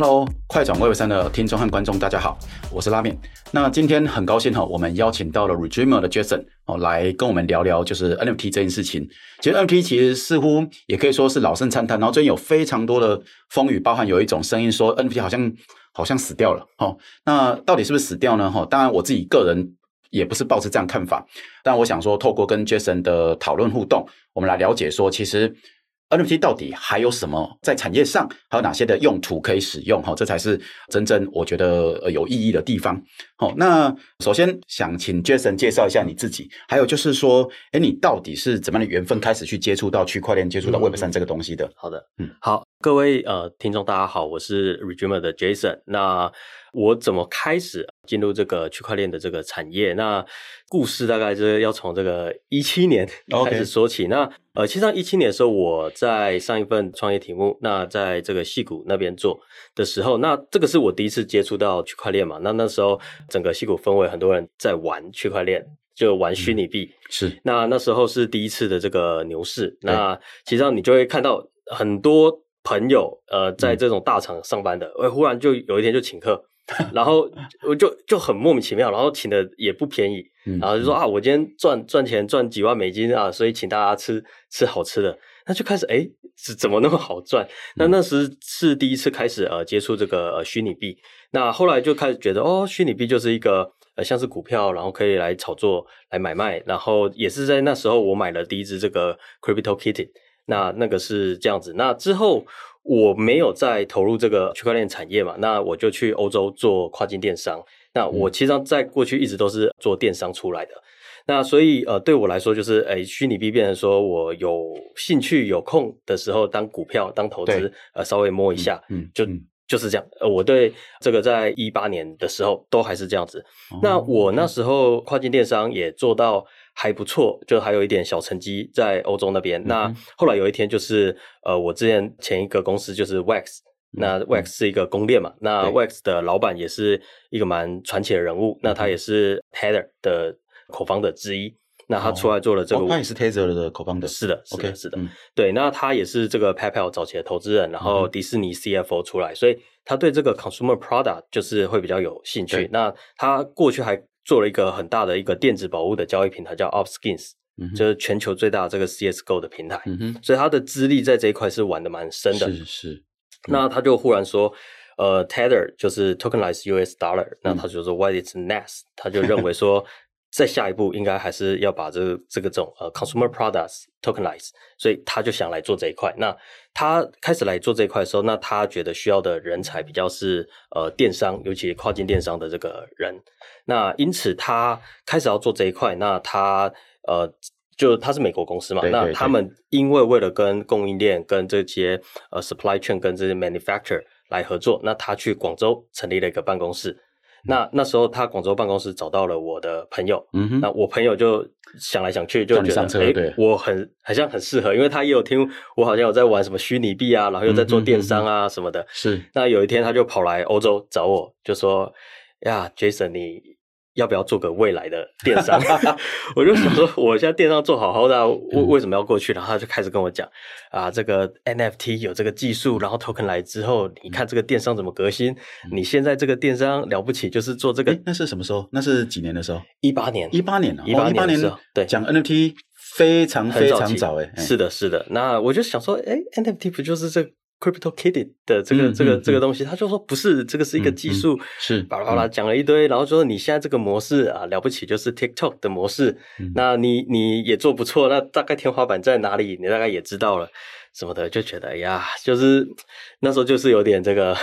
Hello，快转 Web 3的听众和观众，大家好，我是拉面。那今天很高兴哈，我们邀请到了 ReDreamer 的 Jason 哦，来跟我们聊聊就是 NFT 这件事情。其实 NFT 其实似乎也可以说是老生常谈，然后最近有非常多的风雨，包含有一种声音说 NFT 好像好像死掉了哈。那到底是不是死掉呢？哈，当然我自己个人也不是抱持这样看法，但我想说透过跟 Jason 的讨论互动，我们来了解说其实。NFT 到底还有什么在产业上还有哪些的用途可以使用？哈，这才是真正我觉得有意义的地方。好，那首先想请 Jason 介绍一下你自己，还有就是说，诶，你到底是怎么样的缘分开始去接触到区块链、接触到 Web 三这个东西的？嗯、好的，嗯，好，各位呃听众大家好，我是 ReDreamer 的 Jason。那我怎么开始进入这个区块链的这个产业？那故事大概就是要从这个一七年 开始说起。那呃，其实上一七年的时候，我在上一份创业题目，那在这个戏谷那边做的时候，那这个是我第一次接触到区块链嘛。那那时候整个戏谷氛围，很多人在玩区块链，就玩虚拟币。是。那那时候是第一次的这个牛市。那其实上你就会看到很多朋友呃，在这种大厂上班的，哎、嗯，忽然就有一天就请客。然后我就就很莫名其妙，然后请的也不便宜，然后就说啊，我今天赚赚钱赚几万美金啊，所以请大家吃吃好吃的，那就开始诶是怎么那么好赚？那那时是第一次开始呃接触这个呃虚拟币，那后来就开始觉得哦，虚拟币就是一个呃像是股票，然后可以来炒作来买卖，然后也是在那时候我买了第一支这个 Crypto Kitty，那那个是这样子，那之后。我没有再投入这个区块链产业嘛，那我就去欧洲做跨境电商。那我其实在过去一直都是做电商出来的。那所以呃，对我来说就是，诶，虚拟币变成说我有兴趣有空的时候当股票当投资，呃，稍微摸一下，嗯，就就是这样。呃，我对这个在一八年的时候都还是这样子。那我那时候跨境电商也做到。还不错，就还有一点小成绩在欧洲那边。嗯、那后来有一天，就是呃，我之前前一个公司就是 Wax，、嗯、那 Wax 是一个公链嘛。嗯、那 Wax 的老板也是一个蛮传奇的人物。那他也是 Tether 的 co-founder 之一。那他出来做了这个，他也是 Tether 的 co-founder。是的，是的，是的。Okay, 对，那他也是这个 PayPal 早期的投资人，然后迪士尼 CFO 出来，所以他对这个 consumer product 就是会比较有兴趣。那他过去还。做了一个很大的一个电子宝物的交易平台，叫 Opskins，、嗯、就是全球最大的这个 CSGO 的平台。嗯、所以他的资历在这一块是玩的蛮深的。是是。嗯、那他就忽然说，呃，Tether 就是 Tokenized US Dollar，、嗯、那他就说 What is next？他就认为说。再下一步应该还是要把这个这个这种呃 consumer products tokenize，所以他就想来做这一块。那他开始来做这一块的时候，那他觉得需要的人才比较是呃电商，尤其跨境电商的这个人。那因此他开始要做这一块。那他呃就他是美国公司嘛，对对对，那他们因为为了跟供应链、跟这些呃 supply chain、跟这些 manufacturer 来合作，那他去广州成立了一个办公室。那那时候他广州办公室找到了我的朋友，嗯哼，那我朋友就想来想去，就觉得哎、欸，我很好像很适合，因为他也有听我好像有在玩什么虚拟币啊，然后又在做电商啊什么的，是。那有一天他就跑来欧洲找我，就说呀，Jason 你。要不要做个未来的电商？我就想说，我现在电商做好好的，为为什么要过去？然后他就开始跟我讲啊，这个 NFT 有这个技术，然后 Token 来之后，你看这个电商怎么革新？你现在这个电商了不起，就是做这个。那是什么时候？那是几年的时候？一八年，一八年，一八年的时候。对，讲 NFT 非常非常早诶。是的，是的。那我就想说，哎，NFT 不就是这？Crypto Kitty 的这个、嗯、这个、嗯、这个东西，他就说不是，这个是一个技术，是巴拉巴拉讲了一堆，然后就说你现在这个模式啊了不起，就是 TikTok 的模式，嗯、那你你也做不错，那大概天花板在哪里，你大概也知道了。什么的就觉得哎呀，就是那时候就是有点这个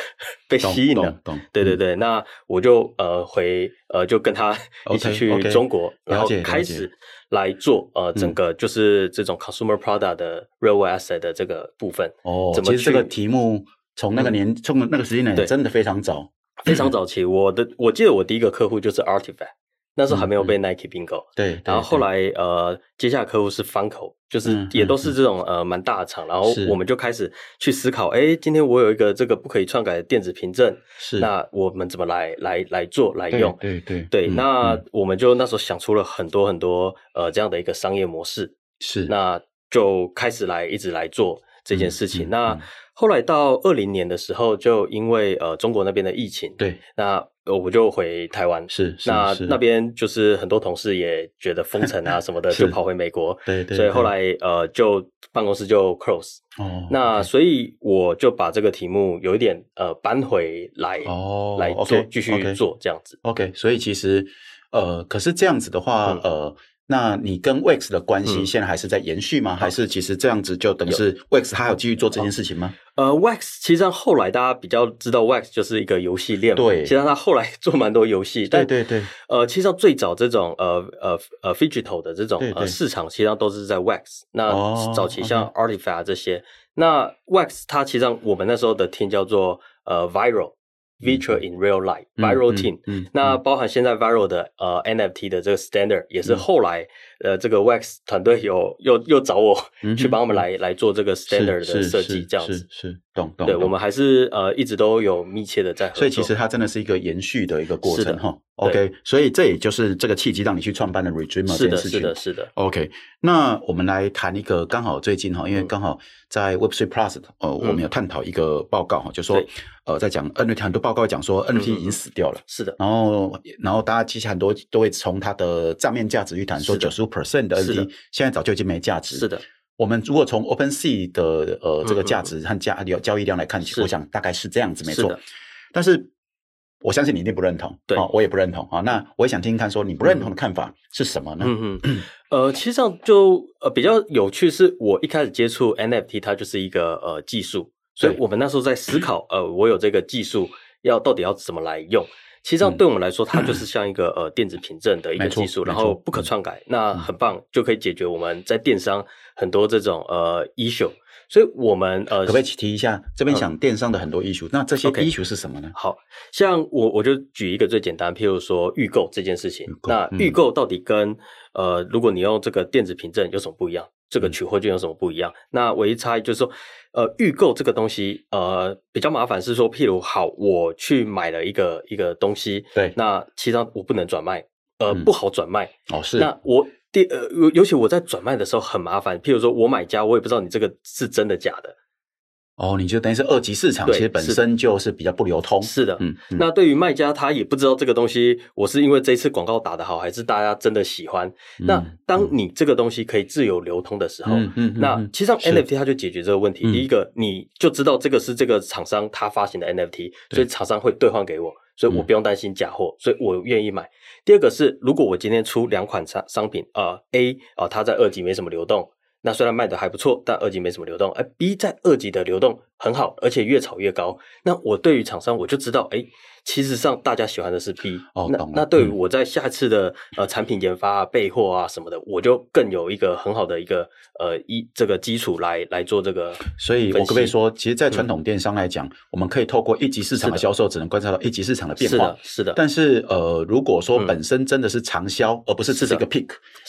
被吸引了，对对对，那我就呃回呃就跟他一起去中国，然后开始来做呃整个就是这种 consumer product 的 real asset 的这个部分哦。怎么其实这个题目从那个年从那个时间点真的非常早，非常早期。我的我记得我第一个客户就是 Artifact。那时候还没有被 Nike 并购，对。然后后来呃，接下来客户是 Funko，就是也都是这种呃蛮大的厂。然后我们就开始去思考，哎，今天我有一个这个不可以篡改的电子凭证，是。那我们怎么来来来做来用？对对对。那我们就那时候想出了很多很多呃这样的一个商业模式，是。那就开始来一直来做这件事情。那后来到二零年的时候，就因为呃中国那边的疫情，对，那我就回台湾，是，是那是那边就是很多同事也觉得封城啊 什么的，就跑回美国，对，对对，所以后来呃就办公室就 close，哦，那所以我就把这个题目有一点呃搬回来，哦，来做继续做这样子，OK，所以其实呃，可是这样子的话，嗯、呃。那你跟 Wax 的关系现在还是在延续吗？嗯、还是其实这样子就等于是 Wax 他还有继续做这件事情吗？呃，Wax 其实上后来大家比较知道 Wax 就是一个游戏链，对，其实他后来 做蛮多游戏，对对对。呃，其实上最早这种呃呃呃 Phygital 的这种呃市场，其实上都是在 Wax。那早期像 Artifact 这些，哦 okay、那 Wax 它其实上我们那时候的 team 叫做呃 Viral。Virtual in real life, Viral Team，那包含现在 Viral 的呃 NFT 的这个 Standard，也是后来、嗯、呃这个 Wax 团队有又又找我去帮他们来、嗯、来做这个 Standard 的设计，这样子是，懂懂。对，我们还是呃一直都有密切的在合作，所以其实它真的是一个延续的一个过程哈。OK，所以这也就是这个契机让你去创办的 ReDreamer 这件事情。是的，是的，是的。OK，那我们来谈一个刚好最近哈，因为刚好在 Web3 Plus 呃，我们有探讨一个报告哈，就说呃在讲 NFT 很多报告讲说 NFT 已经死掉了。是的。然后然后大家其实很多都会从它的账面价值去谈，说九十五 percent 的 NFT 现在早就已经没价值。是的。我们如果从 OpenSea 的呃这个价值和价交易量来看，我想大概是这样子，没错。但是。我相信你一定不认同，对，我也不认同啊。那我也想听听看，说你不认同的看法是什么呢？嗯嗯，呃，其实上就呃比较有趣，是我一开始接触 NFT，它就是一个呃技术，所以我们那时候在思考，呃，我有这个技术要到底要怎么来用。其实上对我们来说，它就是 像一个呃电子凭证的一个技术，然后不可篡改，那很棒，就可以解决我们在电商很多这种呃 issue。所以我们呃，可不可以提一下这边讲电商的很多 issue？、嗯、那这些 issue 是什么呢？好像我我就举一个最简单，譬如说预购这件事情。预那预购到底跟、嗯、呃，如果你用这个电子凭证有什么不一样？这个取货券有什么不一样？嗯、那唯一差异就是说，呃，预购这个东西呃比较麻烦，是说譬如好，我去买了一个一个东西，对，那其实上我不能转卖，呃，嗯、不好转卖。哦，是。那我。第呃，尤尤其我在转卖的时候很麻烦。譬如说我买家，我也不知道你这个是真的假的。哦，你就等于是二级市场，其实本身就是比较不流通。是的，嗯。嗯，那对于卖家，他也不知道这个东西，我是因为这次广告打得好，还是大家真的喜欢。嗯、那当你这个东西可以自由流通的时候，嗯嗯，那其实上 NFT 它就解决这个问题。第一个，你就知道这个是这个厂商他发行的 NFT，所以厂商会兑换给我。所以我不用担心假货，嗯、所以我愿意买。第二个是，如果我今天出两款商商品，呃，A 啊、呃，它在二级没什么流动，那虽然卖的还不错，但二级没什么流动。而 B 在二级的流动很好，而且越炒越高，那我对于厂商我就知道，诶其实上大家喜欢的是 B，哦，那那对于我在下次的呃产品研发啊、备货啊什么的，我就更有一个很好的一个呃一这个基础来来做这个。所以我可不可以说，其实，在传统电商来讲，我们可以透过一级市场的销售，只能观察到一级市场的变化。是的，是的。但是呃，如果说本身真的是长销，而不是只是一个 pick，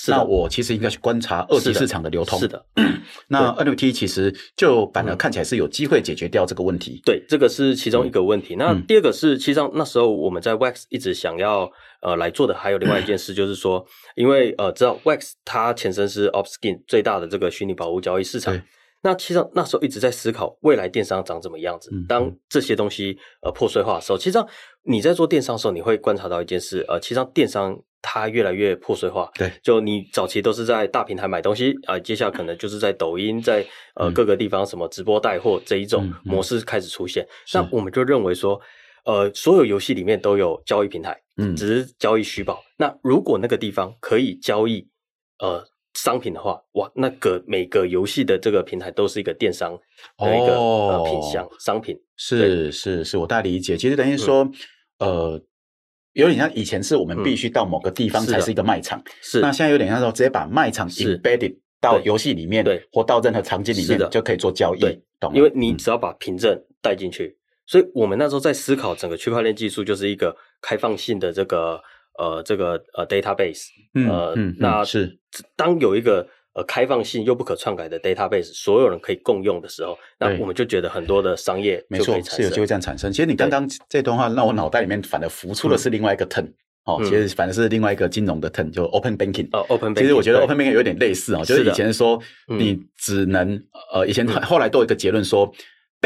那我其实应该去观察二级市场的流通。是的。那 NFT 其实就反而看起来是有机会解决掉这个问题。对，这个是其中一个问题。那第二个是，其实上那时候我们在 Wax 一直想要呃来做的，还有另外一件事，就是说，因为呃知道 Wax 它前身是 Opskin 最大的这个虚拟宝物交易市场，那其实那时候一直在思考未来电商长怎么样子。当这些东西呃破碎化的时候，其实上你在做电商的时候，你会观察到一件事，呃，其实上电商它越来越破碎化。对，就你早期都是在大平台买东西啊，呃，接下来可能就是在抖音，在呃各个地方什么直播带货这一种模式开始出现。那我们就认为说。呃，所有游戏里面都有交易平台，嗯，只是交易虚报。那如果那个地方可以交易呃商品的话，哇，那个每个游戏的这个平台都是一个电商的一个、哦、呃品项商品。是是是，我大理解。其实等于说，嗯、呃，有点像以前是我们必须到某个地方才是一个卖场，是。那现在有点像说，直接把卖场 embedded 到游戏里面，对，或到任何场景里面就可以做交易，对，懂？因为你只要把凭证带进去。所以我们那时候在思考整个区块链技术，就是一个开放性的这个呃这个呃 database，呃，嗯嗯、那是当有一个呃开放性又不可篡改的 database，所有人可以共用的时候，那我们就觉得很多的商业没错，是有机会这样产生。其实你刚刚这段话让我脑袋里面反而浮出的是另外一个 term，哦，其实反正是另外一个金融的 term，就 open banking。哦，open banking。其实我觉得 open banking 有点类似啊，就是以前说你只能呃，以前后来都有一个结论说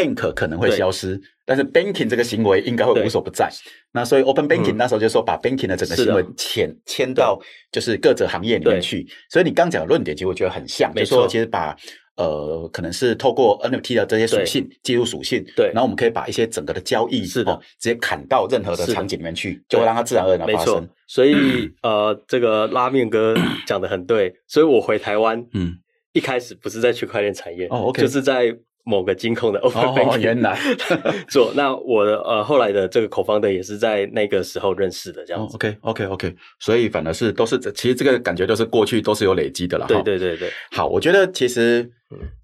，bank 可能会消失，但是 banking 这个行为应该会无所不在。那所以 open banking 那时候就说把 banking 的整个行为迁迁到就是各个行业里面去。所以你刚讲的论点其实我觉得很像，没错，其实把。呃，可能是透过 NFT 的这些属性，技术属性，对，然后我们可以把一些整个的交易是的、哦，直接砍到任何的场景里面去，就会让它自然而然发生。所以呃，这个拉面哥讲的很对，所以我回台湾，嗯，一开始不是在区块链产业，哦，OK，就是在。某个金控的 open banking 哦，原来 做那我的呃后来的这个 co-founder 也是在那个时候认识的这样子。OK OK OK，所以反而是都是其实这个感觉都是过去都是有累积的了。对对对对。好，我觉得其实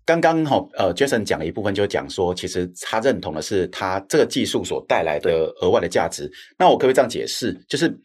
刚刚哈呃 Jason 讲了一部分就讲说，其实他认同的是他这个技术所带来的额外的价值。那我可不可以这样解释？就是。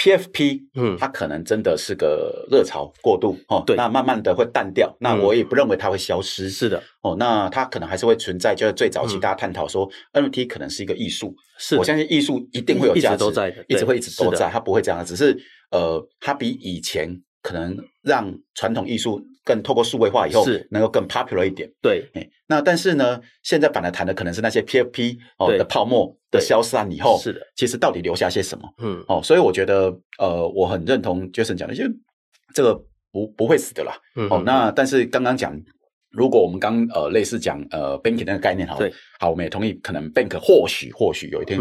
PFP，嗯，它可能真的是个热潮过度哦，对，那慢慢的会淡掉，那我也不认为它会消失，是的，哦，那它可能还是会存在，就是最早期大家探讨说 NFT 可能是一个艺术，是，我相信艺术一定会有价值，一直都在的，一直会一直都在，它不会这样，只是呃，它比以前可能让传统艺术。更透过数位化以后，是能够更 popular 一点。对，那但是呢，现在反而谈的可能是那些 PFP 哦的泡沫的消散以后，是的，其实到底留下些什么？嗯，哦，所以我觉得，呃，我很认同 Jason 讲的，就这个不不会死的啦。嗯，哦，那但是刚刚讲，如果我们刚呃类似讲呃 banking 那个概念，好，对，好，我们也同意，可能 bank 或许或许有一天。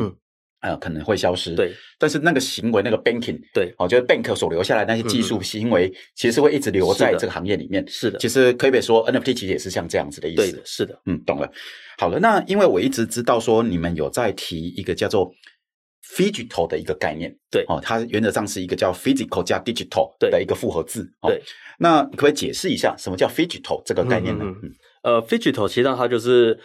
呃，可能会消失。对，但是那个行为，那个 banking，对，哦，就是 bank 所留下来那些技术行为，其实是会一直留在这个行业里面。是的，其实可以说 NFT 其实也是像这样子的意思。对的，是的，嗯，懂了。好了，那因为我一直知道说你们有在提一个叫做 phygital 的一个概念。对，哦，它原则上是一个叫 physical 加 digital 的一个复合字。对，那可不可以解释一下什么叫 phygital 这个概念呢？嗯，呃，phygital 其实它就是。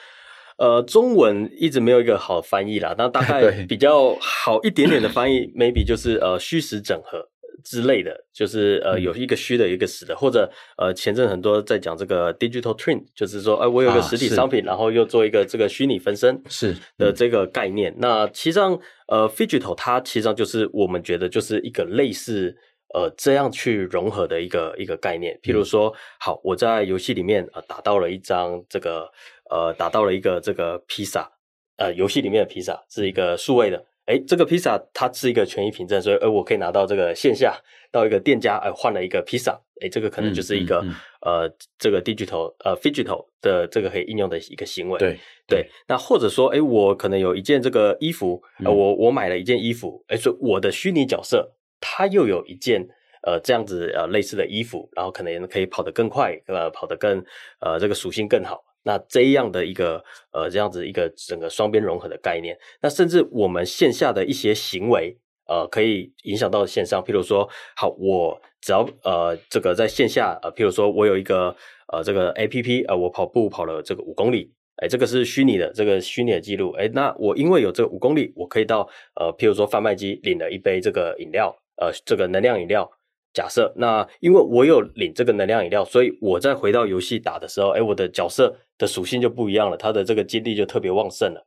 呃，中文一直没有一个好翻译啦，那大概比较好一点点的翻译，maybe 就是呃虚实整合之类的，就是呃有一个虚的，一个实的，或者呃前阵很多在讲这个 digital twin，就是说，哎、呃，我有个实体商品，啊、然后又做一个这个虚拟分身是的这个概念。嗯、那其实上，呃，phygital 它其实上就是我们觉得就是一个类似呃这样去融合的一个一个概念。譬如说，嗯、好，我在游戏里面呃打到了一张这个。呃，打到了一个这个披萨，呃，游戏里面的披萨是一个数位的，哎，这个披萨它是一个权益凭证，所以，呃，我可以拿到这个线下到一个店家，呃，换了一个披萨，哎，这个可能就是一个、嗯嗯嗯、呃，这个 digital 呃 digital 的这个可以应用的一个行为。对对，对，那或者说，哎，我可能有一件这个衣服，呃，我我买了一件衣服，哎，所以我的虚拟角色它又有一件呃这样子呃类似的衣服，然后可能可以跑得更快，呃，跑得更呃这个属性更好。那这样的一个呃，这样子一个整个双边融合的概念，那甚至我们线下的一些行为，呃，可以影响到线上。譬如说，好，我只要呃，这个在线下呃，譬如说我有一个呃，这个 APP，呃，我跑步跑了这个五公里，哎，这个是虚拟的，这个虚拟的记录，哎，那我因为有这个五公里，我可以到呃，譬如说贩卖机领了一杯这个饮料，呃，这个能量饮料。假设那因为我有领这个能量饮料，所以我再回到游戏打的时候，哎，我的角色的属性就不一样了，它的这个精力就特别旺盛了。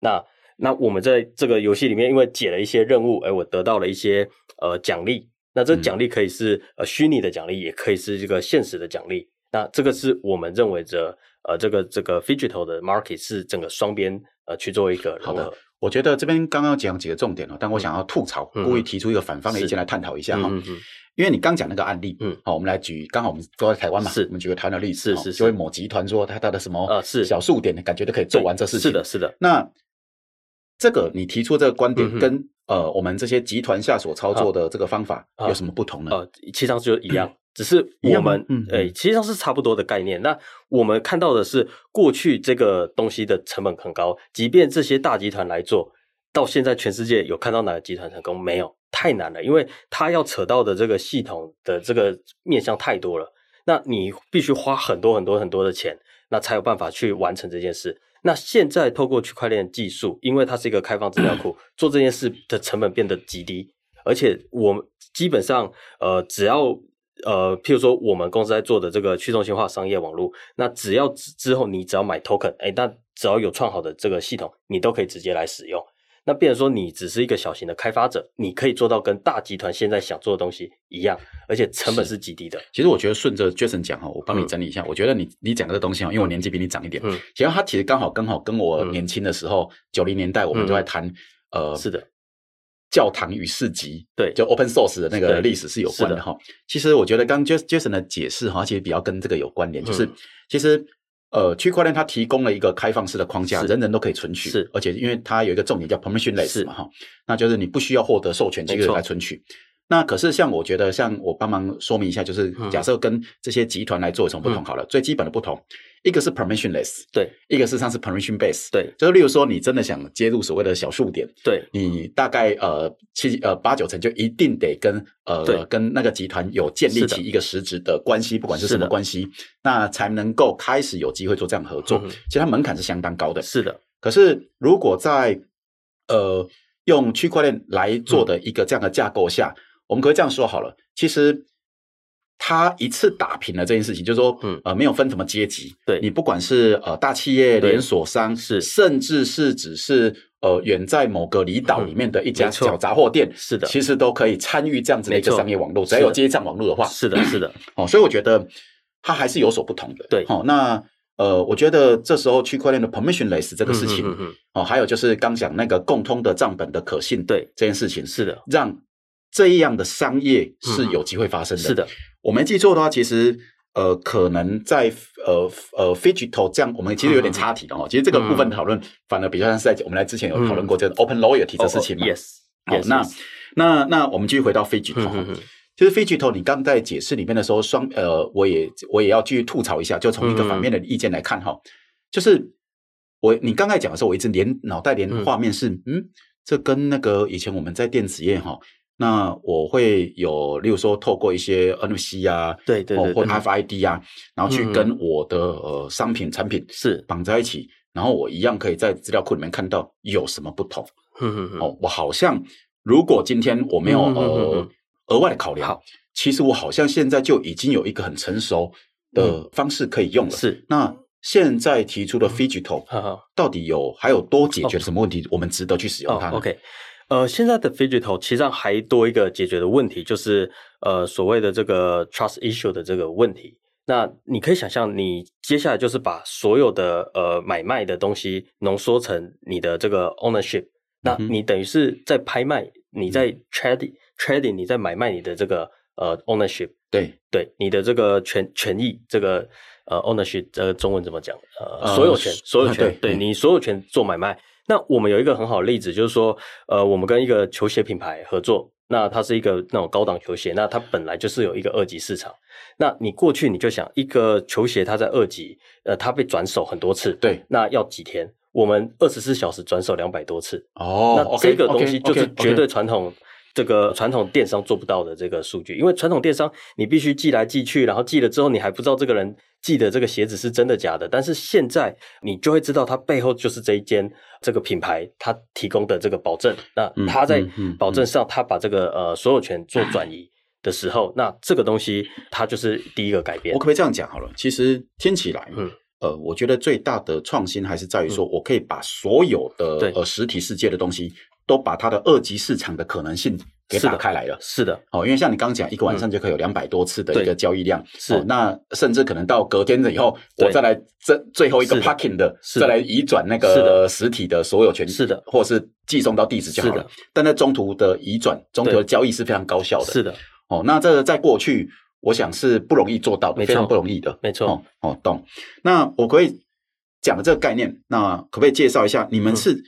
那那我们在这个游戏里面，因为解了一些任务，哎，我得到了一些呃奖励。那这奖励可以是、嗯、呃虚拟的奖励，也可以是这个现实的奖励。那这个是我们认为着呃这个这个 digital 的 market 是整个双边呃去做一个融合。我觉得这边刚刚讲几个重点哦，但我想要吐槽，嗯、故意提出一个反方的意见来探讨一下哈。嗯嗯因为你刚讲那个案例，嗯，好，我们来举，刚好我们都在台湾嘛，是，我们举个台湾的例子，是是，就会某集团说他他的什么呃是。小数点的感觉都可以做完这事情，是的，是的。那这个你提出这个观点，跟呃我们这些集团下所操作的这个方法有什么不同呢？呃，其实上就一样，只是我们，嗯，诶，其实上是差不多的概念。那我们看到的是，过去这个东西的成本很高，即便这些大集团来做到现在，全世界有看到哪个集团成功没有？太难了，因为他要扯到的这个系统的这个面向太多了，那你必须花很多很多很多的钱，那才有办法去完成这件事。那现在透过区块链技术，因为它是一个开放资料库，做这件事的成本变得极低，而且我们基本上呃，只要呃，譬如说我们公司在做的这个去中心化商业网络，那只要之后你只要买 token，哎，那只要有创好的这个系统，你都可以直接来使用。那变成说你只是一个小型的开发者，你可以做到跟大集团现在想做的东西一样，而且成本是极低的。其实我觉得顺着 Jason 讲哈，我帮你整理一下，嗯、我觉得你你讲的这东西哈，因为我年纪比你长一点，嗯，其实他其实刚好刚好跟我年轻的时候九零、嗯、年代我们都在谈、嗯、呃，是的。教堂与市集，对，就 open source 的那个历史是有关的。哈。其实我觉得刚 Jason 的解释哈，其实比较跟这个有关联，就是其实呃，区块链它提供了一个开放式的框架，人人都可以存取，是，而且因为它有一个重点叫 permissionless 嘛哈，那就是你不需要获得授权机构来存取。那可是像我觉得，像我帮忙说明一下，就是假设跟这些集团来做一种不同好了，最基本的不同。一个是 permissionless，对，一个事实上是 permission base，对，就是例如说你真的想接入所谓的小数点，对，你大概呃七呃八九成就一定得跟呃跟那个集团有建立起一个实质的关系，不管是什么关系，那才能够开始有机会做这样合作。嗯、其实它门槛是相当高的，是的。可是如果在呃用区块链来做的一个这样的架构下，嗯、我们可以这样说好了，其实。他一次打平了这件事情，就是说，嗯，呃，没有分什么阶级，对，你不管是呃大企业、连锁商，是，甚至是只是呃远在某个离岛里面的一家小杂货店，是的，其实都可以参与这样子的一个商业网络，只要有接上网络的话，是的，是的，哦，所以我觉得它还是有所不同的，对，哦，那呃，我觉得这时候区块链的 permissionless 这个事情，哦，还有就是刚讲那个共通的账本的可信，对，这件事情是的，让这样的商业是有机会发生的，是的。我没记错的话，其实呃，可能在呃呃，Phygital 这样，我们其实有点差题的哦。嗯、其实这个部分讨论反而比较像是在，我们来之前有讨论过这个 Open Loyalty 的事情 yes，好，yes, 那.那那我们继续回到 Phygital 哈。其实 Phygital 你刚在解释里面的时候，双呃，我也我也要继续吐槽一下，就从一个反面的意见来看哈，嗯、就是我你刚才讲的时候，我一直连脑袋连画面是嗯，嗯，这跟那个以前我们在电子业哈。那我会有，例如说，透过一些 NFC 啊，对对对，或 FID 啊，然后去跟我的呃商品产品是绑在一起，然后我一样可以在资料库里面看到有什么不同。哦，我好像如果今天我没有呃额外的考量，其实我好像现在就已经有一个很成熟的方式可以用了。是，那现在提出的 Phygital 到底有还有多解决什么问题？我们值得去使用它？OK。呃，现在的 Phygital 其实上还多一个解决的问题，就是呃所谓的这个 Trust Issue 的这个问题。那你可以想象，你接下来就是把所有的呃买卖的东西浓缩成你的这个 ownership，那你等于是在拍卖，你在 trading trading，你在买卖你的这个呃 ownership，对对，你的这个权权益，这个呃 ownership，这个中文怎么讲？呃，所有权，所有权，对你所有权做买卖。那我们有一个很好的例子，就是说，呃，我们跟一个球鞋品牌合作，那它是一个那种高档球鞋，那它本来就是有一个二级市场。那你过去你就想，一个球鞋它在二级，呃，它被转手很多次，对，那要几天？我们二十四小时转手两百多次，哦，那这个东西就是绝对传统。这个传统电商做不到的这个数据，因为传统电商你必须寄来寄去，然后寄了之后你还不知道这个人寄的这个鞋子是真的假的。但是现在你就会知道它背后就是这一间这个品牌它提供的这个保证。那它在保证上，它把这个呃所有权做转移的时候，那这个东西它就是第一个改变。我可不可以这样讲好了？其实听起来，嗯，呃，我觉得最大的创新还是在于说我可以把所有的呃实体世界的东西。都把它的二级市场的可能性给打开来了，是的，哦，因为像你刚刚讲，一个晚上就可以有两百多次的一个交易量，是，那甚至可能到隔天了以后，我再来这最后一个 parking 的，再来移转那个实体的所有权，是的，或是寄送到地址就好了。但在中途的移转，中途的交易是非常高效的，是的，哦，那这在过去，我想是不容易做到的，非常不容易的，没错，哦，懂。那我可以讲的这个概念，那可不可以介绍一下你们是？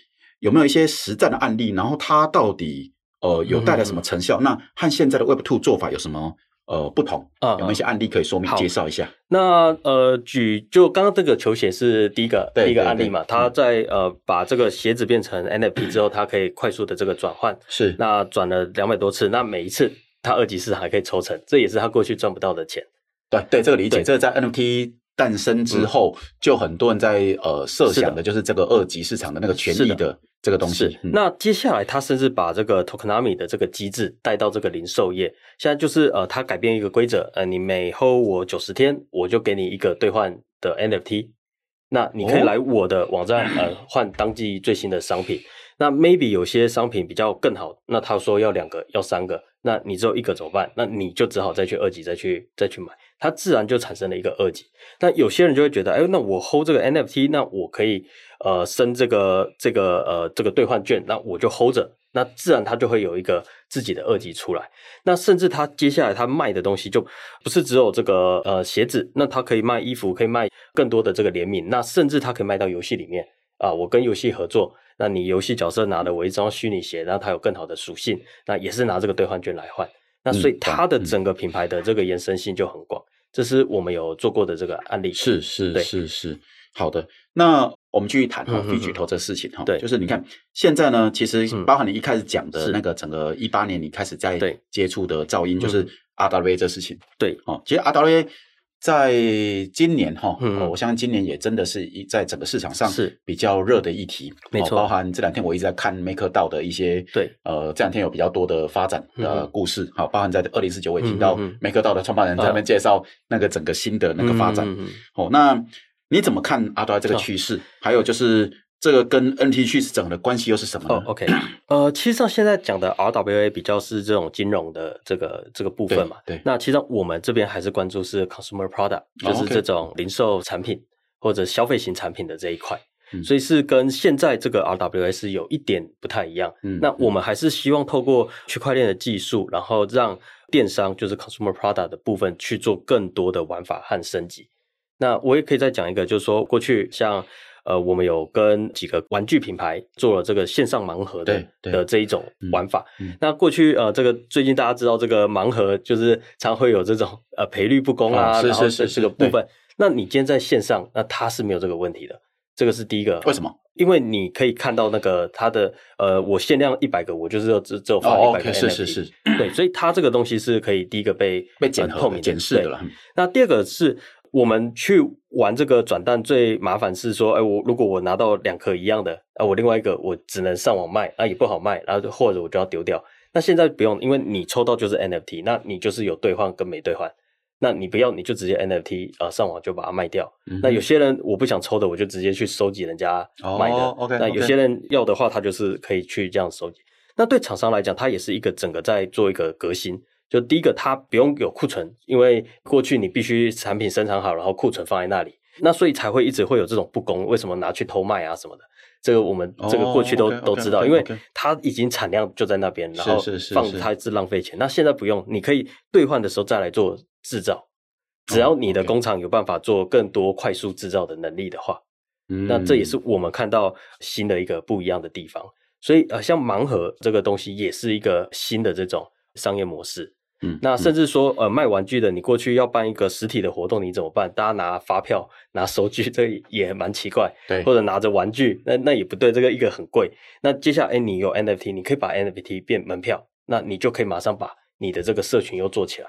有没有一些实战的案例？然后它到底呃有带来什么成效？嗯、那和现在的 Web Two 做法有什么呃不同？啊、嗯，有没有一些案例可以说明介绍一下？那呃，举就刚刚这个球鞋是第一个第一个案例嘛？它在呃把这个鞋子变成 NFT 之后，它可以快速的这个转换，是那转了两百多次，那每一次它二级市场还可以抽成，这也是他过去赚不到的钱。对对，这个理解，这个在 NFT。诞生之后，就很多人在呃设想的就是这个二级市场的那个权益的这个东西。是，那接下来他甚至把这个 Tokenomics 的这个机制带到这个零售业。现在就是呃，他改变一个规则，呃，你每 hold 我九十天，我就给你一个兑换的 NFT。那你可以来我的网站、哦、呃换当季最新的商品。那 maybe 有些商品比较更好，那他说要两个要三个，那你只有一个怎么办？那你就只好再去二级再去再去买，它自然就产生了一个二级。那有些人就会觉得，哎，那我 hold 这个 NFT，那我可以呃升这个这个呃这个兑换券，那我就 hold 着。那自然它就会有一个自己的二级出来，那甚至它接下来它卖的东西就不是只有这个呃鞋子，那它可以卖衣服，可以卖更多的这个联名，那甚至它可以卖到游戏里面啊，我跟游戏合作，那你游戏角色拿了我一双虚拟鞋，然后它有更好的属性，那也是拿这个兑换券来换，那所以它的整个品牌的这个延伸性就很广，这是我们有做过的这个案例，是是是是，好的，那。我们继续谈哈，必举头这事情哈，对，就是你看现在呢，其实包含你一开始讲的那个整个一八年你开始在接触的噪音，就是 RWA 这事情，对，哦，其实 RWA 在今年哈，我相信今年也真的是一在整个市场上是比较热的议题，没错，包含这两天我一直在看 MakerDAO 的一些，对，呃，这两天有比较多的发展的故事，好，包含在二零四九我也听到 MakerDAO 的创办人在那边介绍那个整个新的那个发展，哦，那。你怎么看 RWA 这个趋势？还有就是这个跟 NFT 趋势整个的关系又是什么呢？哦，OK，呃，其实上现在讲的 RWA 比较是这种金融的这个这个部分嘛。对。那其实我们这边还是关注是 consumer product，就是这种零售产品或者消费型产品的这一块。嗯。所以是跟现在这个 RWA 是有一点不太一样。嗯。那我们还是希望透过区块链的技术，然后让电商就是 consumer product 的部分去做更多的玩法和升级。那我也可以再讲一个，就是说过去像呃，我们有跟几个玩具品牌做了这个线上盲盒的的这一种玩法。嗯嗯、那过去呃，这个最近大家知道这个盲盒就是常会有这种呃赔率不公啊，然后是这个部分。那你今天在线上，那它是没有这个问题的。这个是第一个。为什么？因为你可以看到那个它的呃，我限量一百个，我就是只只有发一百个 NFT，是是是。对，所以它这个东西是可以第一个被被检透明检视的了。那第二个是。我们去玩这个转蛋最麻烦是说，哎，我如果我拿到两颗一样的，啊，我另外一个我只能上网卖，啊，也不好卖，然后或者我就要丢掉。那现在不用，因为你抽到就是 NFT，那你就是有兑换跟没兑换。那你不要，你就直接 NFT 啊，上网就把它卖掉。嗯、那有些人我不想抽的，我就直接去收集人家买的。哦、okay, 那有些人要的话，他就是可以去这样收集。那对厂商来讲，它也是一个整个在做一个革新。就第一个，它不用有库存，因为过去你必须产品生产好，然后库存放在那里，那所以才会一直会有这种不公。为什么拿去偷卖啊什么的？这个我们这个过去都、oh, okay, 都知道，okay, okay, okay. 因为它已经产量就在那边，然后放它是浪费钱。那现在不用，你可以兑换的时候再来做制造，只要你的工厂有办法做更多快速制造的能力的话，嗯，那这也是我们看到新的一个不一样的地方。所以呃，像盲盒这个东西也是一个新的这种商业模式。嗯，那甚至说，呃，卖玩具的，你过去要办一个实体的活动，你怎么办？大家拿发票、拿收据，这也蛮奇怪。对，或者拿着玩具，那那也不对，这个一个很贵。那接下来，哎，你有 NFT，你可以把 NFT 变门票，那你就可以马上把你的这个社群又做起来。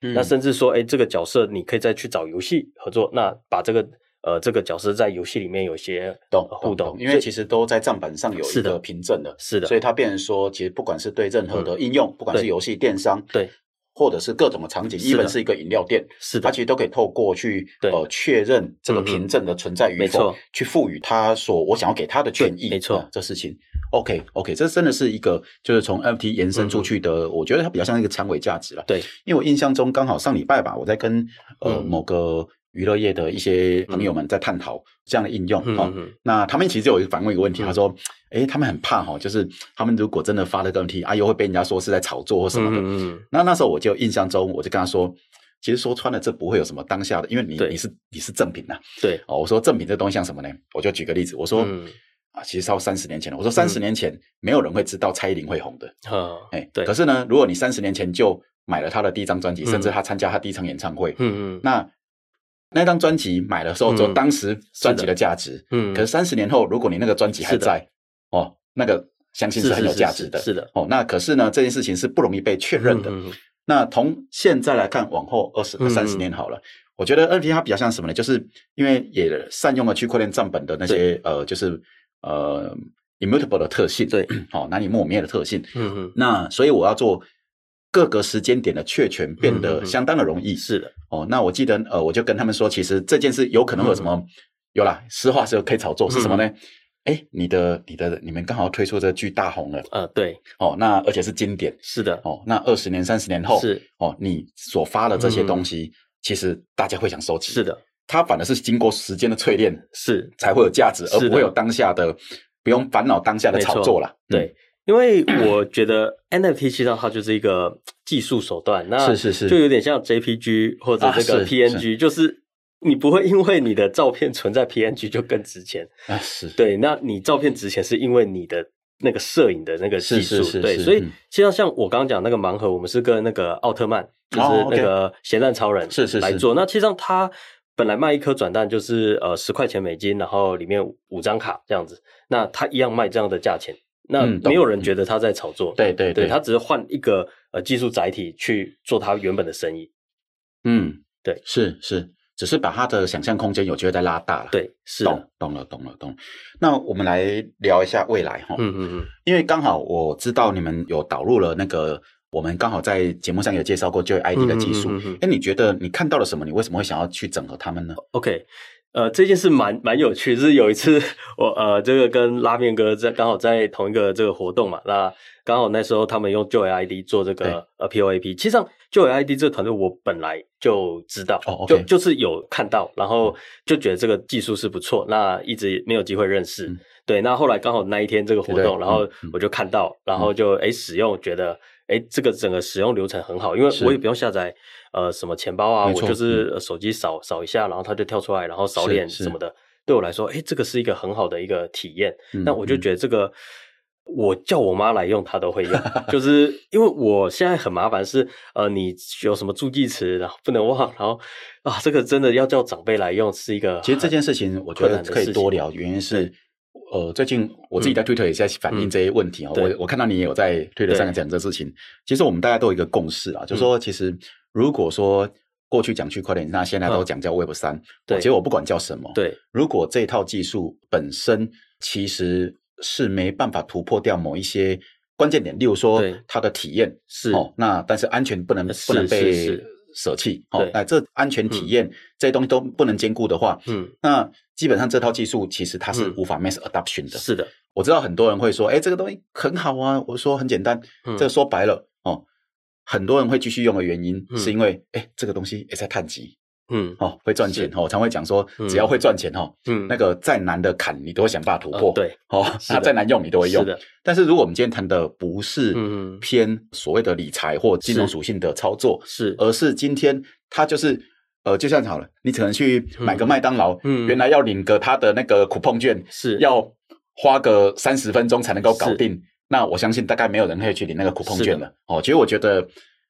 嗯，那甚至说，哎，这个角色你可以再去找游戏合作，那把这个呃这个角色在游戏里面有些互动，因为其实都在账本上有一个凭证的，是的，所以它变成说，其实不管是对任何的应用，不管是游戏、电商，对。或者是各种的场景，一本是一个饮料店，是的，它其实都可以透过去呃确认这个凭证的存在与否，去赋予他所我想要给他的权益，没错，这事情，OK OK，这真的是一个就是从 NFT 延伸出去的，我觉得它比较像一个长尾价值了，对，因为我印象中刚好上礼拜吧，我在跟呃某个。娱乐业的一些朋友们在探讨这样的应用哈，那他们其实有反问一个问题，他说：“诶，他们很怕哈，就是他们如果真的发了个问题，啊，又会被人家说是在炒作或什么的。”那那时候我就印象中，我就跟他说：“其实说穿了，这不会有什么当下的，因为你你是你是正品呐。”对哦，我说正品这东西像什么呢？我就举个例子，我说啊，其实超三十年前了，我说三十年前没有人会知道蔡依林会红的，哎，对。可是呢，如果你三十年前就买了他的第一张专辑，甚至他参加他第一场演唱会，嗯嗯，那。那张专辑买的时候，就当时专辑的价值。嗯，可是三十年后，如果你那个专辑还在，哦，那个相信是很有价值的。是的，哦，那可是呢，这件事情是不容易被确认的。那从现在来看，往后二十、三十年好了，我觉得 NFT 它比较像什么呢？就是因为也善用了区块链账本的那些呃，就是呃 immutable 的特性，对，好难以磨灭的特性。嗯嗯，那所以我要做。各个时间点的确权变得相当的容易。是的，哦，那我记得，呃，我就跟他们说，其实这件事有可能会有什么有啦，实话是可以炒作，是什么呢？哎、嗯，你的你的你们刚好推出这剧大红了，呃，对，哦，那而且是经典，是的，哦，那二十年、三十年后，是。哦，你所发的这些东西，嗯、其实大家会想收集，是的，它反而是经过时间的淬炼，是。才会有价值，而不会有当下的不用烦恼当下的炒作了，对。因为我觉得 NFT 其实它就是一个技术手段，那是是是，就有点像 JPG 或者这个 PNG，就是你不会因为你的照片存在 PNG 就更值钱啊，是。对，那你照片值钱是因为你的那个摄影的那个技术，对，所以其实像我刚刚讲那个盲盒，我们是跟那个奥特曼，就是那个咸蛋超人是是来做，那其实上它本来卖一颗转蛋就是呃十块钱美金，然后里面五张卡这样子，那他一样卖这样的价钱。那没有人觉得他在炒作，嗯、对对对，对，他只是换一个呃技术载体去做他原本的生意。嗯，对，是是，只是把他的想象空间有机会再拉大了。对，是懂懂了懂了懂了。那我们来聊一下未来哈。嗯嗯嗯，因为刚好我知道你们有导入了那个，我们刚好在节目上有介绍过 Joy ID 的技术。哎、嗯嗯嗯，你觉得你看到了什么？你为什么会想要去整合他们呢？OK。呃，这件事蛮蛮有趣，就是有一次我呃，这个跟拉面哥在刚好在同一个这个活动嘛，那刚好那时候他们用 Joy ID 做这个呃 POAP，其实上 Joy ID 这个团队我本来就知道，就就是有看到，然后就觉得这个技术是不错，那一直没有机会认识，嗯、对，那后来刚好那一天这个活动，对对然后我就看到，嗯、然后就诶使用，觉得诶这个整个使用流程很好，因为我也不用下载。呃，什么钱包啊？我就是手机扫扫一下，然后它就跳出来，然后扫脸什么的。对我来说，哎，这个是一个很好的一个体验。那我就觉得这个，我叫我妈来用，她都会用。就是 因为我现在很麻烦，是呃，你有什么助记词，然后不能忘，然后啊，这个真的要叫长辈来用，是一个。其实这件事情，我觉得可以多聊。原因是，呃，最近我自己在推特也在反映这些问题啊。我我看到你也有在推特上讲这事情。其实我们大家都有一个共识啊，就是说其实。如果说过去讲区块链，那现在都讲叫 Web 三，对，其实我不管叫什么，对。如果这套技术本身其实是没办法突破掉某一些关键点，例如说它的体验是哦，那但是安全不能不能被舍弃哦，那这安全体验这些东西都不能兼顾的话，嗯，那基本上这套技术其实它是无法 mass adoption 的。是的，我知道很多人会说，哎，这个东西很好啊，我说很简单，这个说白了哦。很多人会继续用的原因，是因为哎、嗯，这个东西也在探级，嗯，哦，会赚钱哦，常会讲说，只要会赚钱哦，嗯，那个再难的坎你都会想办法突破，对，哦，那再难用你都会用，是的。但是如果我们今天谈的不是偏所谓的理财或金融属性的操作，是，而是今天它就是呃，就像好了，你可能去买个麦当劳，嗯，原来要领个它的那个 coupon 券，是。要花个三十分钟才能够搞定。那我相信大概没有人会去领那个 coupon 券了。哦。其实我觉得，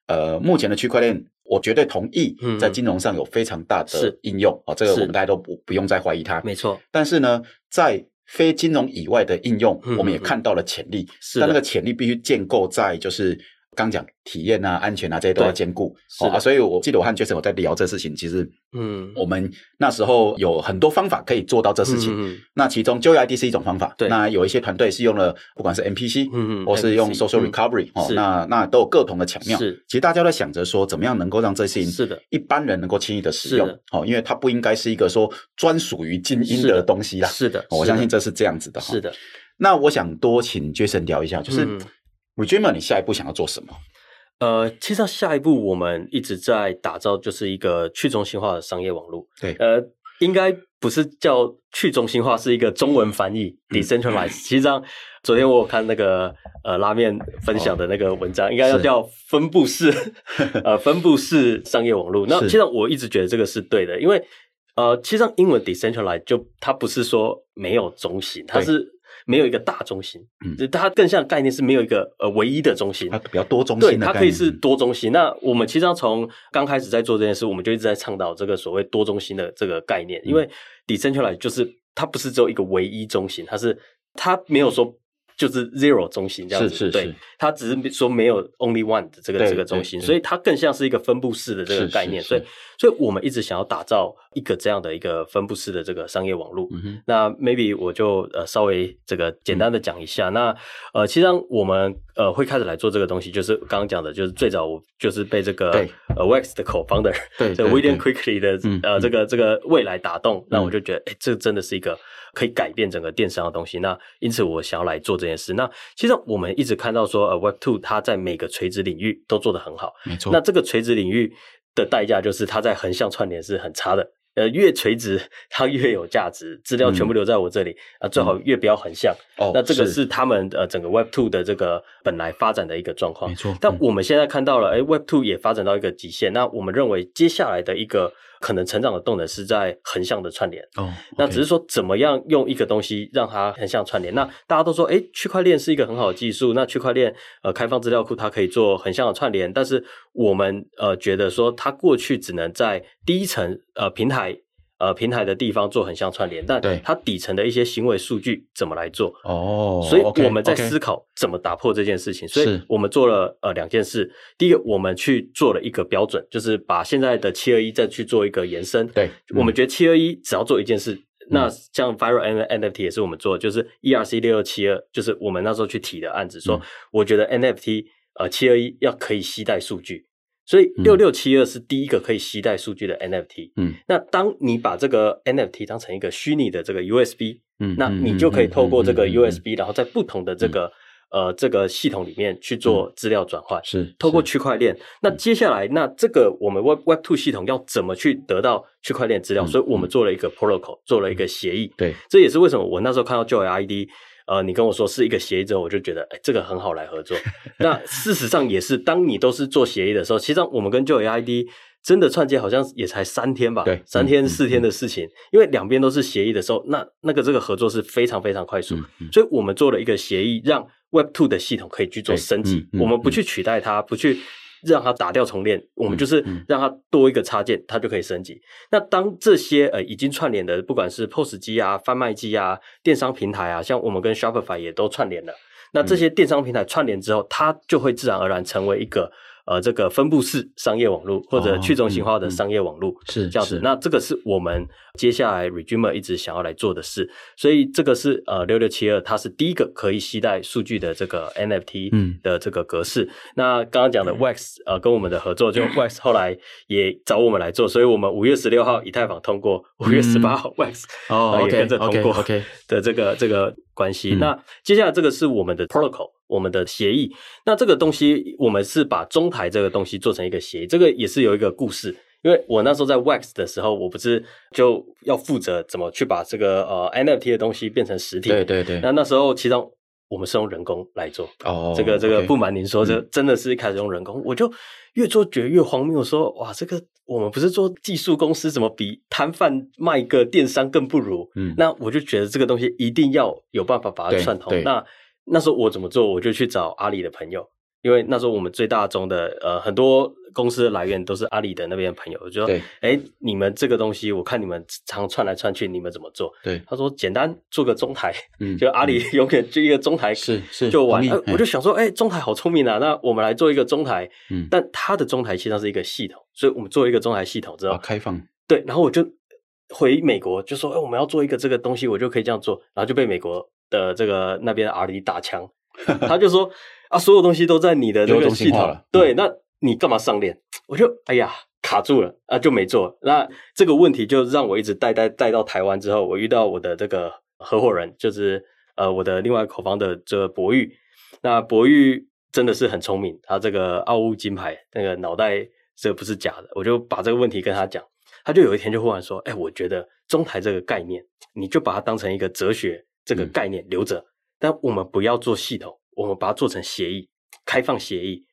呃，目前的区块链，我绝对同意，在金融上有非常大的应用哦。这个我们大家都不不用再怀疑它，没错。但是呢，在非金融以外的应用，我们也看到了潜力。是，但那个潜力必须建构在就是。刚讲体验啊、安全啊这些都要兼顾，哦啊，所以我记得我和 Jason 我在聊这事情，其实，嗯，我们那时候有很多方法可以做到这事情。嗯，那其中 Joy ID 是一种方法，对。那有一些团队是用了，不管是 MPC，嗯嗯，或是用 Social Recovery，哦，那那都有各同的巧妙。是，其实大家都在想着说，怎么样能够让这些是的，一般人能够轻易的使用，哦，因为它不应该是一个说专属于精英的东西啦。是的，我相信这是这样子的。是的。那我想多请 Jason 聊一下，就是。RE:DREAMER，你下一步想要做什么？呃，其实下一步我们一直在打造，就是一个去中心化的商业网络。对，呃，应该不是叫去中心化，是一个中文翻译 decentralized。其实上，昨天我有看那个呃拉面分享的那个文章，应该要叫分布式 呃分布式商业网络。那其实我一直觉得这个是对的，因为呃，其实上英文 decentralized 就它不是说没有中心，它是。没有一个大中心，嗯，它更像概念是没有一个呃唯一的中心，它比较多中心，对，它可以是多中心。那我们其实要从刚开始在做这件事，我们就一直在倡导这个所谓多中心的这个概念，因为 decentralized 就是它不是只有一个唯一中心，它是它没有说。就是 zero 中心这样子，是是是，对，它只是说没有 only one 的这个这个中心，所以它更像是一个分布式的这个概念，所以所以我们一直想要打造一个这样的一个分布式的这个商业网络。嗯、那 maybe 我就呃稍微这个简单的讲一下，嗯、那呃，其实我们呃会开始来做这个东西，就是刚刚讲的，就是最早我就是被这个对呃 Wax 的 co-founder 对，这 William Quigley 的嗯呃这个这个未来打动，那、嗯、我就觉得哎，这真的是一个可以改变整个电商的东西。那因此我想要来做这件事。那其实我们一直看到说呃 Web Two 它在每个垂直领域都做得很好，没错。那这个垂直领域的代价就是它在横向串联是很差的。呃，越垂直它越有价值，资料全部留在我这里啊，最好越不要横向。哦，那这个是他们呃整个 Web Two 的这个本来发展的一个状况。没错。但我们现在看到了，哎，Web Two 也发展到一个极限。那我们认为接下来的一个可能成长的动能是在横向的串联。哦。那只是说怎么样用一个东西让它横向串联。那大家都说，哎，区块链是一个很好的技术。那区块链呃开放资料库它可以做横向的串联，但是我们呃觉得说它过去只能在第一层呃平台。呃，平台的地方做横向串联，但它底层的一些行为数据怎么来做？哦，所以我们在思考怎么打破这件事情。所以我们做了呃两件事。第一个，我们去做了一个标准，就是把现在的七二一再去做一个延伸。对，我们觉得七二一只要做一件事，那像 Viral NFT 也是我们做的，就是 ERC 六六七二，就是我们那时候去提的案子，说我觉得 NFT 呃七二一要可以携带数据。所以六六七二是第一个可以携带数据的 NFT。嗯，那当你把这个 NFT 当成一个虚拟的这个 USB，嗯，那你就可以透过这个 USB，然后在不同的这个呃这个系统里面去做资料转换，是透过区块链。那接下来，那这个我们 Web Web Two 系统要怎么去得到区块链资料？所以我们做了一个 protocol，做了一个协议。对，这也是为什么我那时候看到 Joy ID。呃，你跟我说是一个协议之后，我就觉得，哎，这个很好来合作。那 事实上也是，当你都是做协议的时候，其实上我们跟 Joy ID 真的串接好像也才三天吧，对，三天四天的事情。因为两边都是协议的时候，那那个这个合作是非常非常快速，所以我们做了一个协议，让 Web Two 的系统可以去做升级。我们不去取代它，不去。让它打掉重练，我们就是让它多一个插件，它就可以升级。那当这些呃已经串联的，不管是 POS 机啊、贩卖机啊、电商平台啊，像我们跟 Shopify 也都串联了。那这些电商平台串联之后，它就会自然而然成为一个。呃，这个分布式商业网络或者去中心化的商业网络是这样子。那这个是我们接下来 Redreamer 一直想要来做的事。所以这个是呃六六七二，它是第一个可以携带数据的这个 NFT 的这个格式。那刚刚讲的 Wax 呃跟我们的合作，就 Wax 后来也找我们来做，所以我们五月十六号以太坊通过，五月十八号 Wax 哦也跟着通过 OK 的这个这个关系。那接下来这个是我们的 Protocol。我们的协议，那这个东西，我们是把中台这个东西做成一个协议，这个也是有一个故事。因为我那时候在 Wax 的时候，我不是就要负责怎么去把这个呃 NFT 的东西变成实体。对对对。那那时候其实我们是用人工来做。哦。这个这个不瞒您说，这真的是一开始用人工，我就越做觉得越荒谬，说哇，这个我们不是做技术公司，怎么比摊贩卖一个电商更不如？嗯。那我就觉得这个东西一定要有办法把它串通。那那时候我怎么做？我就去找阿里的朋友，因为那时候我们最大宗的呃很多公司的来源都是阿里的那边的朋友。我就说，哎，你们这个东西，我看你们常串来串去，你们怎么做？对，他说简单做个中台，嗯，就阿里 永远就一个中台，是是就完。我就想说，哎，中台好聪明啊，那我们来做一个中台，嗯，但它的中台其实是一个系统，所以我们做一个中台系统之后，开放，对，然后我就回美国就说，哎，我们要做一个这个东西，我就可以这样做，然后就被美国。的这个那边阿里打枪，他就说啊，所有东西都在你的那个系统，对，那你干嘛上链？我就哎呀卡住了啊，就没做。那这个问题就让我一直带带带到台湾之后，我遇到我的这个合伙人，就是呃我的另外口方的这个博玉。那博玉真的是很聪明，他这个奥物金牌那个脑袋这不是假的。我就把这个问题跟他讲，他就有一天就忽然说，哎，我觉得中台这个概念，你就把它当成一个哲学。这个概念留着，嗯、但我们不要做系统，我们把它做成协议，开放协议。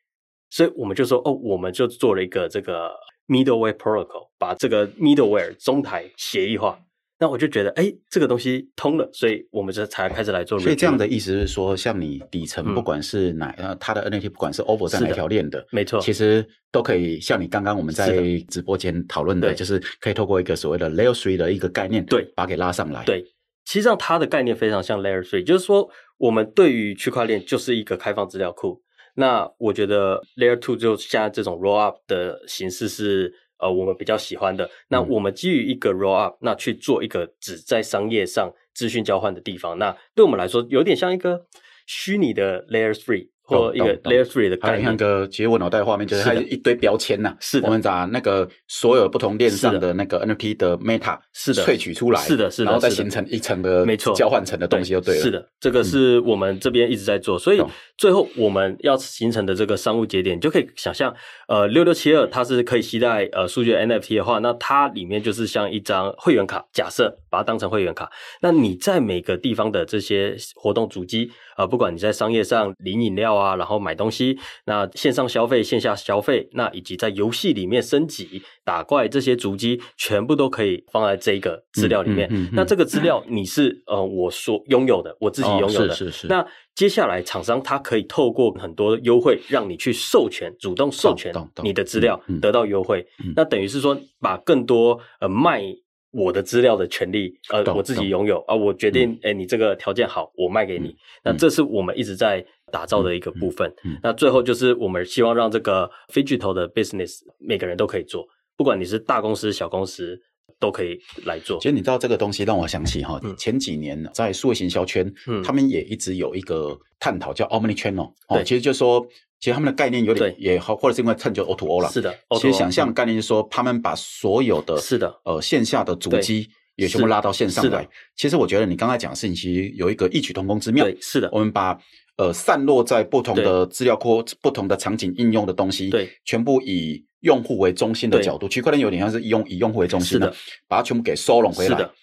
所以我们就说，哦，我们就做了一个这个 middleware protocol，把这个 middleware 中台协议化。那我就觉得，哎，这个东西通了，所以我们这才开始来做。所以这样的意思是说，像你底层不管是哪，呃、嗯，它的 NFT 不管是 over 在哪条链的，没错，其实都可以像你刚刚我们在直播间讨论的，的就是可以透过一个所谓的 layer three 的一个概念，对，把它给拉上来，对。实际上，它的概念非常像 Layer Three，就是说，我们对于区块链就是一个开放资料库。那我觉得 Layer Two 就现在这种 Roll Up 的形式是呃我们比较喜欢的。那我们基于一个 Roll Up，那去做一个只在商业上资讯交换的地方。那对我们来说，有点像一个虚拟的 Layer Three。或一个 Layer Three 的概念。还有那个，其实我脑袋画面就是它一堆标签呐，是的。我们把那个所有不同链上的那个 NFT 的 Meta 是的。萃取出来，是的，是的，然后再形成一层的没错。交换层的东西就对了。是的，这个是我们这边一直在做，所以最后我们要形成的这个商务节点，你就可以想象，呃，六六七二它是可以携带呃数据 NFT 的话，那它里面就是像一张会员卡，假设把它当成会员卡，那你在每个地方的这些活动主机。啊，不管你在商业上领饮料啊，然后买东西，那线上消费、线下消费，那以及在游戏里面升级、打怪这些主机，全部都可以放在这个资料里面。嗯嗯嗯嗯、那这个资料你是呃我所拥有的，我自己拥有的。哦、是是是。那接下来厂商他可以透过很多优惠，让你去授权，主动授权你的资料得到优惠。那等于是说，把更多呃卖。我的资料的权利，呃，我自己拥有啊，我决定，哎，你这个条件好，我卖给你。那这是我们一直在打造的一个部分。那最后就是我们希望让这个 phygital 的 business 每个人都可以做，不管你是大公司、小公司都可以来做。其实你知道这个东西让我想起哈，前几年在数位行销圈，嗯他们也一直有一个探讨叫 omni channel，哦，其实就是说。其实他们的概念有点也好，或者是因为趁就 O to O 了。是的，其实想象概念就是说，他们把所有的是的呃线下的主机也全部拉到线上来。其实我觉得你刚才讲的事情，其实有一个异曲同工之妙。是的，我们把呃散落在不同的资料库、不同的场景应用的东西，对，全部以用户为中心的角度，区块链有点像是以用以用户为中心的，把它全部给收拢回来。是的。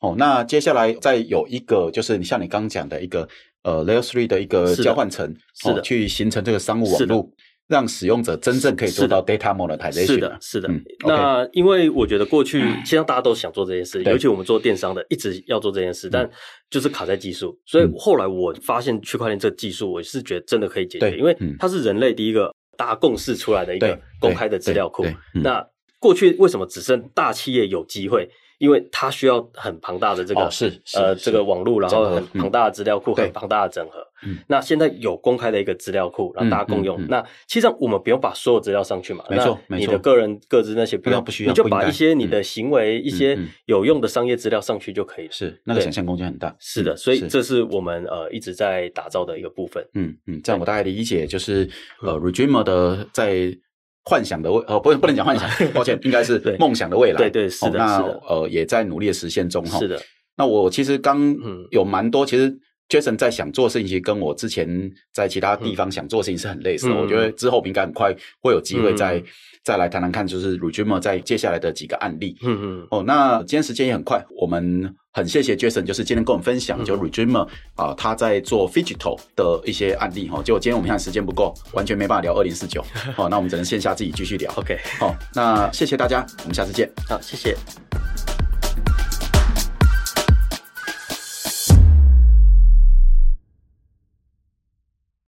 哦，那接下来再有一个，就是你像你刚刚讲的一个。呃，Layer Three 的一个交换层，是的，去形成这个商务网络，让使用者真正可以做到 data monetization。是的，是的。那因为我觉得过去，现在大家都想做这件事，尤其我们做电商的，一直要做这件事，但就是卡在技术。所以后来我发现区块链这个技术，我是觉得真的可以解决，因为它是人类第一个大家共识出来的一个公开的资料库。那过去为什么只剩大企业有机会？因为它需要很庞大的这个是呃这个网络，然后很庞大的资料库，很庞大的整合。那现在有公开的一个资料库，让大家共用。那其实上我们不用把所有资料上去嘛，没错，没错。你的个人各自那些不要不需要，你就把一些你的行为、一些有用的商业资料上去就可以了。是那个想象空间很大。是的，所以这是我们呃一直在打造的一个部分。嗯嗯，这样我大概理解，就是呃 RE:DREAMER 的在。幻想的未呃不不能讲幻想，抱歉，应该是梦想的未来。对对是的，那呃也在努力的实现中哈。是的，那我其实刚有蛮多，其实 Jason 在想做事情，跟我之前在其他地方想做事情是很类似的。我觉得之后应该很快会有机会再再来谈谈看，就是 RE:DREAMER 在接下来的几个案例。嗯嗯。哦，那今天时间也很快，我们。很谢谢 Jason，就是今天跟我们分享，就 RE:DREAMER 啊，他在做 Phygital 的一些案例哈。结果今天我们现在时间不够，完全没办法聊二零四九，好，那我们只能线下自己继续聊。OK，好，那谢谢大家，我们下次见。好，谢谢。